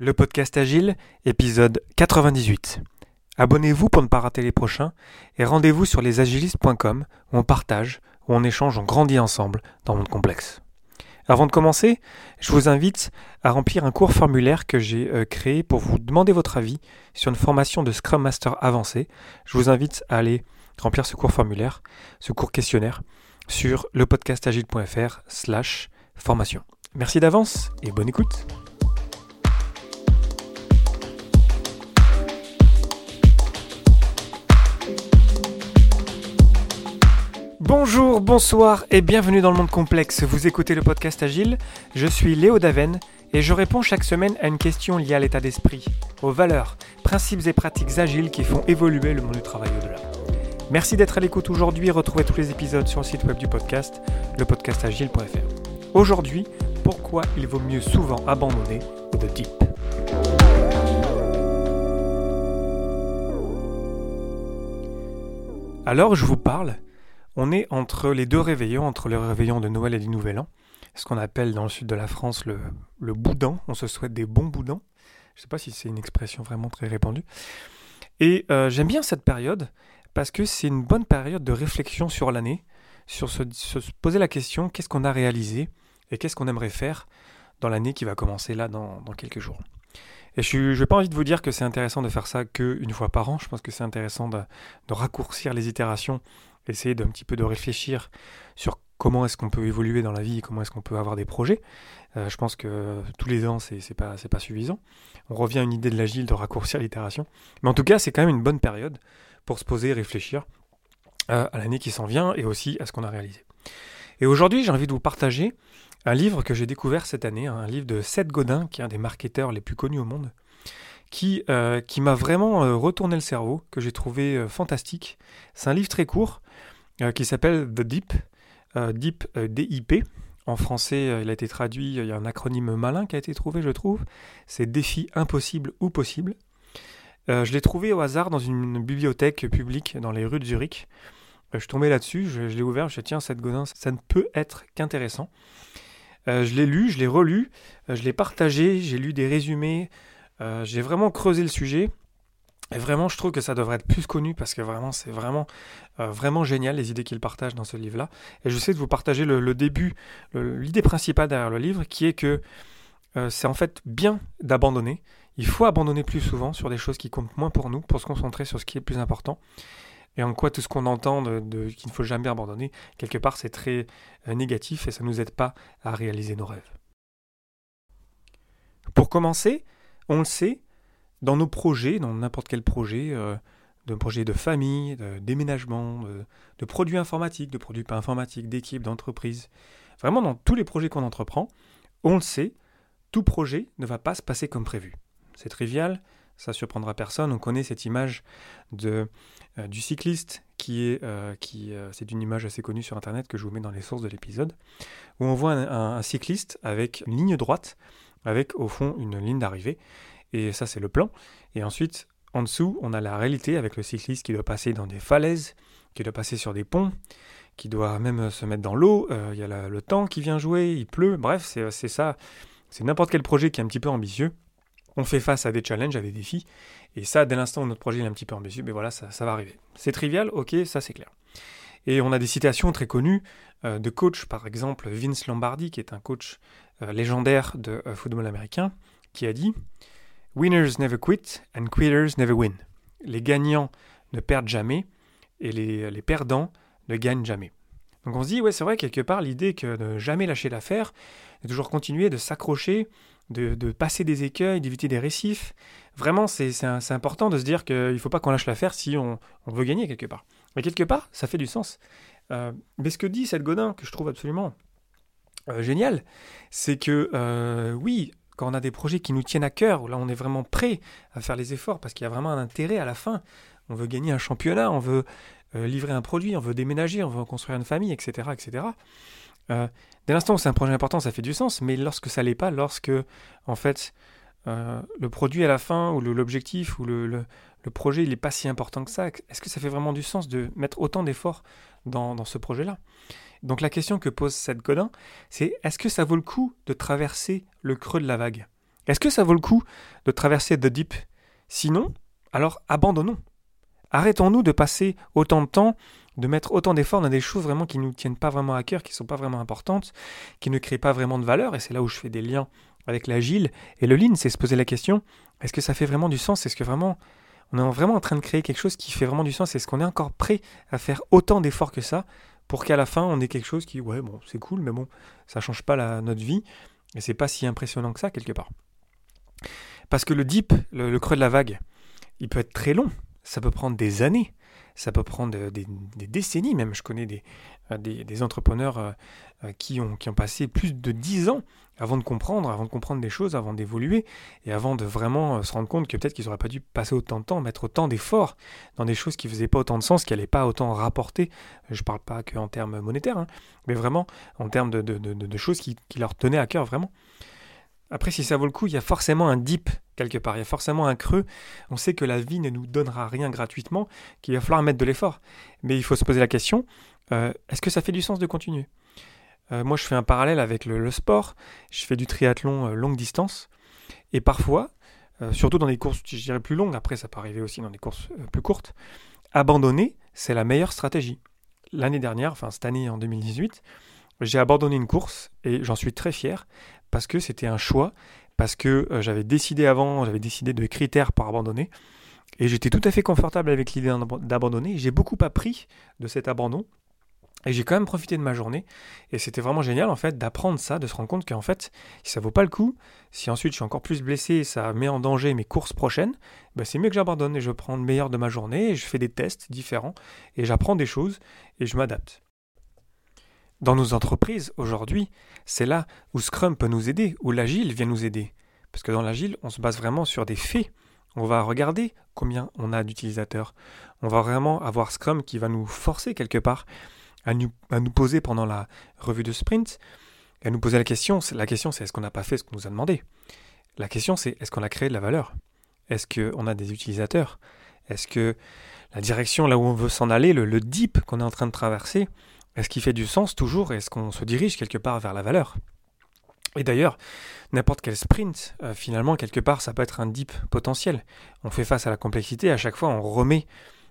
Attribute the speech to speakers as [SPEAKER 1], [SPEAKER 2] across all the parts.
[SPEAKER 1] Le podcast Agile, épisode 98. Abonnez-vous pour ne pas rater les prochains et rendez-vous sur lesagilistes.com où on partage, où on échange, on grandit ensemble dans le monde complexe. Avant de commencer, je vous invite à remplir un court formulaire que j'ai euh, créé pour vous demander votre avis sur une formation de Scrum Master avancé. Je vous invite à aller remplir ce court formulaire, ce court questionnaire sur lepodcastagile.fr slash formation. Merci d'avance et bonne écoute. Bonjour, bonsoir et bienvenue dans le monde complexe. Vous écoutez le podcast Agile. Je suis Léo Daven et je réponds chaque semaine à une question liée à l'état d'esprit, aux valeurs, principes et pratiques agiles qui font évoluer le monde du travail au-delà. Merci d'être à l'écoute aujourd'hui. Retrouvez tous les épisodes sur le site web du podcast, lepodcastagile.fr. Aujourd'hui, pourquoi il vaut mieux souvent abandonner de deep? Alors je vous parle, on est entre les deux réveillons, entre le réveillon de Noël et du Nouvel An, ce qu'on appelle dans le sud de la France le, boudin, on se souhaite des bons boudins, je ne sais pas si c'est une expression vraiment très répandue. Et euh, j'aime bien cette période parce que c'est une bonne période de réflexion sur l'année, sur se, poser la question qu'est-ce qu'on a réalisé et qu'est-ce qu'on aimerait faire dans l'année qui va commencer là dans, quelques jours. Et je n'ai pas envie de vous dire que c'est intéressant de faire ça qu'une fois par an, je pense que c'est intéressant de, raccourcir les itérations essayer d'un petit peu de réfléchir sur comment est-ce qu'on peut évoluer dans la vie, comment est-ce qu'on peut avoir des projets. Euh, je pense que tous les ans, c'est pas, pas suffisant. On revient à une idée de l'agile, de raccourcir l'itération. Mais en tout cas, c'est quand même une bonne période pour se poser et réfléchir euh, à l'année qui s'en vient et aussi à ce qu'on a réalisé. Et aujourd'hui, j'ai envie de vous partager un livre que j'ai découvert cette année, un livre de Seth Godin, qui est un des marketeurs les plus connus au monde, qui, euh, qui m'a vraiment retourné le cerveau, que j'ai trouvé fantastique. C'est un livre très court, euh, qui s'appelle The Deep, euh, Deep euh, DIP. En français, il a été traduit, il y a un acronyme malin qui a été trouvé, je trouve. C'est défi impossible ou possible. je l'ai trouvé au hasard dans une bibliothèque publique dans les rues de Zurich. je suis tombé là-dessus, je, l'ai ouvert, je me suis dit, tiens, cette godin, ça ne peut être qu'intéressant. je l'ai lu, je l'ai relu, je l'ai partagé, j'ai lu des résumés, j'ai vraiment creusé le sujet. Et vraiment, je trouve que ça devrait être plus connu parce que vraiment, c'est vraiment, euh, vraiment génial les idées qu'il partage dans ce livre-là. Et je sais de vous partager le, début, l'idée principale derrière le livre, qui est que euh, c'est en fait bien d'abandonner. Il faut abandonner plus souvent sur des choses qui comptent moins pour nous, pour se concentrer sur ce qui est plus important. Et en quoi tout ce qu'on entend de, qu'il ne faut jamais abandonner, quelque part, c'est très euh, négatif et ça ne nous aide pas à réaliser nos rêves. Pour commencer, on le sait, dans nos projets, dans n'importe quel projet, euh, de projet de famille, de déménagement, de, produits informatiques, de produits pas informatiques, d'équipes, d'entreprises, vraiment dans tous les projets qu'on entreprend, on le sait, tout projet ne va pas se passer comme prévu. C'est trivial, ça surprendra personne. On connaît cette image de, euh, du cycliste qui est, euh, c'est une image assez connue sur Internet que je vous mets dans les sources de l'épisode, où on voit un cycliste avec une ligne droite, avec au fond une ligne d'arrivée, et ça, c'est le plan. Et ensuite, en dessous, on a la réalité avec le cycliste qui doit passer dans des falaises, qui doit passer sur des ponts, qui doit même se mettre dans l'eau. Euh, il y a le temps qui vient jouer, il pleut. Bref, c'est ça. C'est n'importe quel projet qui est un petit peu ambitieux. On fait face à des challenges, à des défis. Et ça, dès l'instant où notre projet est un petit peu ambitieux, mais voilà, ça, va arriver. C'est trivial, ok, ça c'est clair. Et on a des citations très connues euh, de coachs, par exemple Vince Lombardi, qui est un coach euh, légendaire de football américain, qui a dit Winners never quit and quitters never win. Les gagnants ne perdent jamais et les, perdants ne gagnent jamais. Donc on se dit, ouais, c'est vrai, quelque part, l'idée que de jamais lâcher l'affaire, de toujours continuer, de s'accrocher, de, passer des écueils, d'éviter des récifs. Vraiment, c'est important de se dire qu'il ne faut pas qu'on lâche l'affaire si on, veut gagner quelque part. Mais quelque part, ça fait du sens. Euh, mais ce que dit cette Godin, que je trouve absolument euh, génial, c'est que euh, oui, quand on a des projets qui nous tiennent à cœur, où là on est vraiment prêt à faire les efforts parce qu'il y a vraiment un intérêt à la fin. On veut gagner un championnat, on veut livrer un produit, on veut déménager, on veut construire une famille, etc. etc. Euh, dès l'instant où c'est un projet important, ça fait du sens, mais lorsque ça l'est pas, lorsque en fait euh, le produit à la fin ou l'objectif ou le, projet il n'est pas si important que ça, est-ce que ça fait vraiment du sens de mettre autant d'efforts dans ce projet-là? Donc la question que pose cette Godin, c'est est-ce que ça vaut le coup de traverser le creux de la vague? Est-ce que ça vaut le coup de traverser The Deep? Sinon, alors abandonnons. Arrêtons-nous de passer autant de temps, de mettre autant d'efforts dans des choses vraiment qui ne nous tiennent pas vraiment à cœur, qui ne sont pas vraiment importantes, qui ne créent pas vraiment de valeur. Et c'est là où je fais des liens avec l'agile et le lean, c'est se poser la question est-ce que ça fait vraiment du sens? Est-ce que vraiment on est vraiment en train de créer quelque chose qui fait vraiment du sens? Est-ce qu'on est encore prêt à faire autant d'efforts que ça pour qu'à la fin on ait quelque chose qui ouais bon c'est cool mais bon ça change pas la, notre vie et c'est pas si impressionnant que ça quelque part? Parce que le deep, le creux de la vague, il peut être très long ça peut prendre des années, ça peut prendre des, décennies même. Je connais des, euh, entrepreneurs euh, euh, qui, ont, passé plus de dix ans avant de comprendre, avant de comprendre des choses, avant d'évoluer, et avant de vraiment se rendre compte que peut-être qu'ils n'auraient pas dû passer autant de temps, mettre autant d'efforts dans des choses qui ne faisaient pas autant de sens, qui n'allaient pas autant rapporter. Je ne parle pas qu'en termes monétaires, hein, mais vraiment en termes de, choses qui, leur tenaient à cœur vraiment. Après, si ça vaut le coup, il y a forcément un dip quelque part, il y a forcément un creux. On sait que la vie ne nous donnera rien gratuitement, qu'il va falloir mettre de l'effort. Mais il faut se poser la question, euh, est-ce que ça fait du sens de continuer? Euh, Moi, je fais un parallèle avec le, sport. Je fais du triathlon euh, longue distance. Et parfois, surtout dans des courses, je dirais plus longues, après ça peut arriver aussi dans des courses plus courtes, abandonner, c'est la meilleure stratégie. L'année dernière, enfin cette année en 2018, j'ai abandonné une course et j'en suis très fier parce que c'était un choix, parce que euh, j'avais décidé avant, j'avais décidé de critères pour abandonner, et j'étais tout à fait confortable avec l'idée d'abandonner. J'ai beaucoup appris de cet abandon, et j'ai quand même profité de ma journée, et c'était vraiment génial en fait d'apprendre ça, de se rendre compte qu'en fait, si ça vaut pas le coup, si ensuite je suis encore plus blessé, et ça met en danger mes courses prochaines, bah c'est mieux que j'abandonne et je prends le meilleur de ma journée, et je fais des tests différents, et j'apprends des choses, et je m'adapte. Dans nos entreprises, aujourd'hui, c'est là où Scrum peut nous aider, où l'agile vient nous aider. Parce que dans l'agile, on se base vraiment sur des faits. On va regarder combien on a d'utilisateurs. On va vraiment avoir Scrum qui va nous forcer quelque part à nous, poser pendant la revue de sprint, à nous poser la question. La question, c'est est-ce qu'on n'a pas fait ce qu'on nous a demandé? La question, c'est est-ce qu'on a créé de la valeur? Est-ce qu'on a des utilisateurs? Est-ce que la direction là où on veut s'en aller, le, le deep qu'on est en train de traverser, est-ce qu'il fait du sens toujours Est-ce qu'on se dirige quelque part vers la valeur? Et d'ailleurs, n'importe quel sprint, euh, finalement, quelque part, ça peut être un dip potentiel. On fait face à la complexité, à chaque fois, on remet,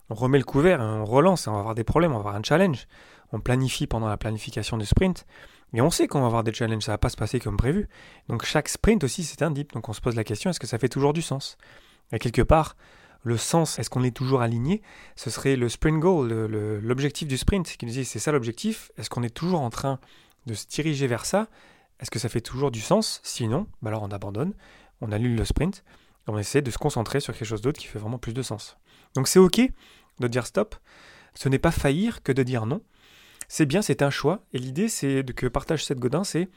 [SPEAKER 1] on remet le couvert, on relance, on va avoir des problèmes, on va avoir un challenge. On planifie pendant la planification du sprint, et on sait qu'on va avoir des challenges, ça va pas se passer comme prévu. Donc chaque sprint aussi, c'est un dip. Donc on se pose la question, est-ce que ça fait toujours du sens? Et quelque part, le sens, est-ce qu'on est toujours aligné Ce serait le sprint goal, l'objectif du sprint, qui nous dit c'est ça l'objectif. Est-ce qu'on est toujours en train de se diriger vers ça Est-ce que ça fait toujours du sens? Sinon, bah alors on abandonne, on annule le sprint, on essaie de se concentrer sur quelque chose d'autre qui fait vraiment plus de sens. Donc c'est ok de dire stop. Ce n'est pas faillir que de dire non. C'est bien, c'est un choix. Et l'idée, c'est que partage cette Godin, c'est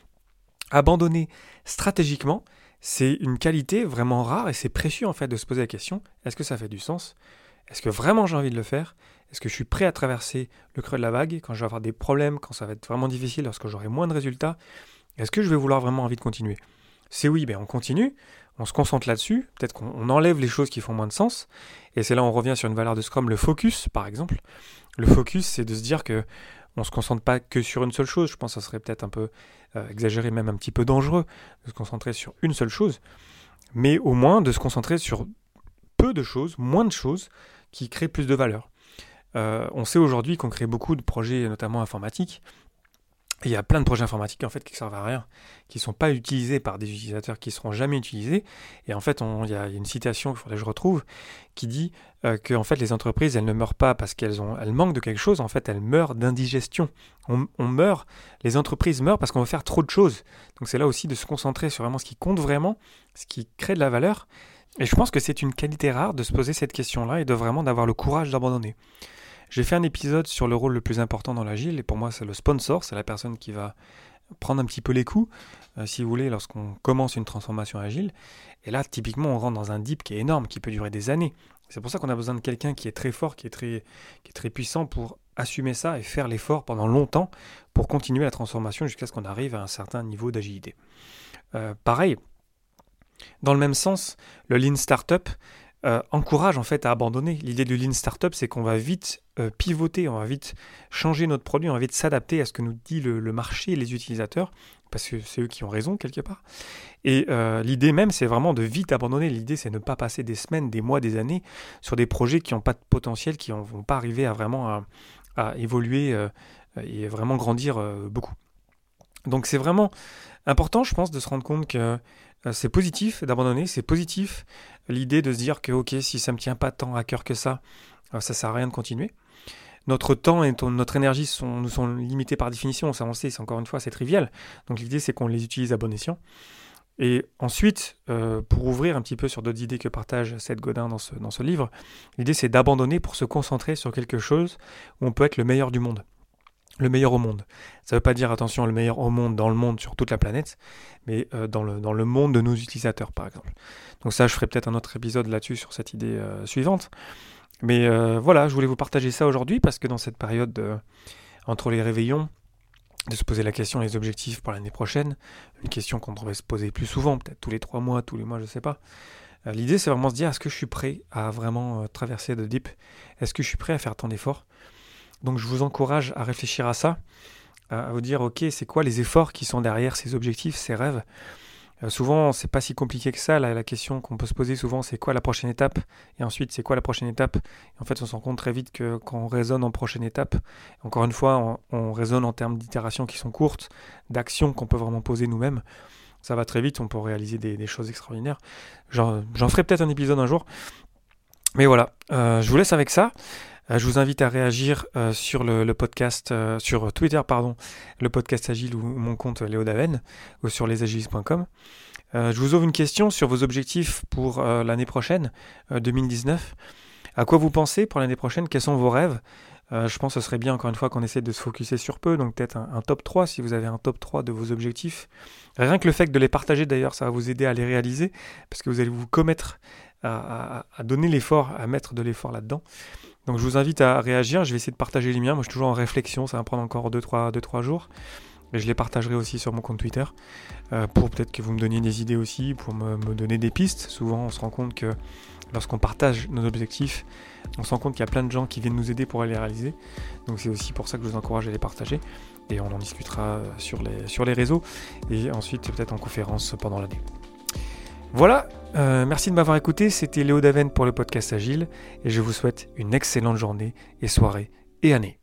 [SPEAKER 1] abandonner stratégiquement c'est une qualité vraiment rare et c'est précieux en fait de se poser la question est-ce que ça fait du sens? Est-ce que vraiment j'ai envie de le faire? Est-ce que je suis prêt à traverser le creux de la vague quand je vais avoir des problèmes, quand ça va être vraiment difficile, lorsque j'aurai moins de résultats? Est-ce que je vais vouloir vraiment envie de continuer? C'est oui, ben on continue, on se concentre là-dessus, peut-être qu'on enlève les choses qui font moins de sens, et c'est là où on revient sur une valeur de Scrum, le focus par exemple. Le focus, c'est de se dire que on se concentre pas que sur une seule chose. Je pense que ça serait peut-être un peu euh, exagéré, même un petit peu dangereux, de se concentrer sur une seule chose, mais au moins de se concentrer sur peu de choses, moins de choses, qui créent plus de valeur. Euh, on sait aujourd'hui qu'on crée beaucoup de projets, notamment informatiques, il y a plein de projets informatiques en fait qui servent à rien, qui ne sont pas utilisés par des utilisateurs qui ne seront jamais utilisés. Et en fait, il y, a une citation qu'il faudrait que je retrouve qui dit euh, que en fait les entreprises elles ne meurent pas parce qu'elles ont elles manquent de quelque chose. En fait, elles meurent d'indigestion. On, meurt, les entreprises meurent parce qu'on veut faire trop de choses. Donc c'est là aussi de se concentrer sur vraiment ce qui compte vraiment, ce qui crée de la valeur. Et je pense que c'est une qualité rare de se poser cette question-là et de vraiment d'avoir le courage d'abandonner. J'ai fait un épisode sur le rôle le plus important dans l'agile, et pour moi, c'est le sponsor, c'est la personne qui va prendre un petit peu les coups, euh, si vous voulez, lorsqu'on commence une transformation agile. Et là, typiquement, on rentre dans un dip qui est énorme, qui peut durer des années. C'est pour ça qu'on a besoin de quelqu'un qui est très fort, qui est très, qui est très puissant pour assumer ça et faire l'effort pendant longtemps pour continuer la transformation jusqu'à ce qu'on arrive à un certain niveau d'agilité. Euh, pareil, dans le même sens, le Lean Startup, euh, encourage en fait à abandonner. L'idée de Lean Startup, c'est qu'on va vite euh, pivoter, on va vite changer notre produit, on va vite s'adapter à ce que nous dit le, marché et les utilisateurs, parce que c'est eux qui ont raison quelque part. Et euh, l'idée même, c'est vraiment de vite abandonner. L'idée, c'est ne pas passer des semaines, des mois, des années sur des projets qui n'ont pas de potentiel, qui ne vont pas arriver à vraiment à, évoluer et vraiment grandir beaucoup. Donc c'est vraiment important, je pense, de se rendre compte que c'est positif d'abandonner, c'est positif l'idée de se dire que ok, si ça me tient pas tant à cœur que ça, ça sert à rien de continuer notre temps et notre énergie sont, nous sont limités par définition, ça on sait, encore une fois, c'est trivial. Donc l'idée c'est qu'on les utilise à bon escient. Et ensuite, euh, pour ouvrir un petit peu sur d'autres idées que partage Seth Godin dans ce, dans ce livre, l'idée c'est d'abandonner pour se concentrer sur quelque chose où on peut être le meilleur du monde. Le meilleur au monde. Ça ne veut pas dire, attention, le meilleur au monde dans le monde sur toute la planète, mais euh, dans, le, monde de nos utilisateurs, par exemple. Donc ça, je ferai peut-être un autre épisode là-dessus sur cette idée euh, suivante. Mais euh, voilà, je voulais vous partager ça aujourd'hui parce que dans cette période entre les réveillons, de se poser la question les objectifs pour l'année prochaine, une question qu'on devrait se poser plus souvent, peut-être tous les trois mois, tous les mois, je ne sais pas. L'idée, c'est vraiment se dire est-ce que je suis prêt à vraiment traverser de deep Est-ce que je suis prêt à faire tant d'efforts? Donc, je vous encourage à réfléchir à ça, à vous dire ok, c'est quoi les efforts qui sont derrière ces objectifs, ces rêves? Euh, souvent, c'est pas si compliqué que ça. La, question qu'on peut se poser souvent, c'est quoi la prochaine étape? Et ensuite, c'est quoi la prochaine étape? En fait, on se rend compte très vite que quand on raisonne en prochaine étape, encore une fois, on, raisonne en termes d'itérations qui sont courtes, d'actions qu'on peut vraiment poser nous-mêmes. Ça va très vite, on peut réaliser des, choses extraordinaires. J'en ferai peut-être un épisode un jour. Mais voilà, euh, je vous laisse avec ça. Euh, je vous invite à réagir euh, sur le, podcast, euh, sur Twitter, pardon, le podcast Agile ou mon compte Léo Daven, ou sur lesagilistes.com. je vous ouvre une question sur vos objectifs pour l'année prochaine, 2019. À quoi vous pensez pour l'année prochaine? Quels sont vos rêves? Je pense que ce serait bien, encore une fois, qu'on essaie de se focuser sur peu, donc peut-être un, top 3 si vous avez un top 3 de vos objectifs. Rien que le fait de les partager, d'ailleurs, ça va vous aider à les réaliser, parce que vous allez vous commettre à donner l'effort, à mettre de l'effort là-dedans. Donc je vous invite à réagir, je vais essayer de partager les miens, moi je suis toujours en réflexion, ça va prendre encore 2-3 jours. Et je les partagerai aussi sur mon compte Twitter euh, pour peut-être que vous me donniez des idées aussi, pour me, donner des pistes. Souvent on se rend compte que lorsqu'on partage nos objectifs, on se rend compte qu'il y a plein de gens qui viennent nous aider pour les réaliser. Donc c'est aussi pour ça que je vous encourage à les partager. Et on en discutera sur les, sur les réseaux et ensuite peut-être en conférence pendant l'année. Voilà, euh, merci de m'avoir écouté, c'était Léo Daven pour le podcast Agile et je vous souhaite une excellente journée et soirée et année.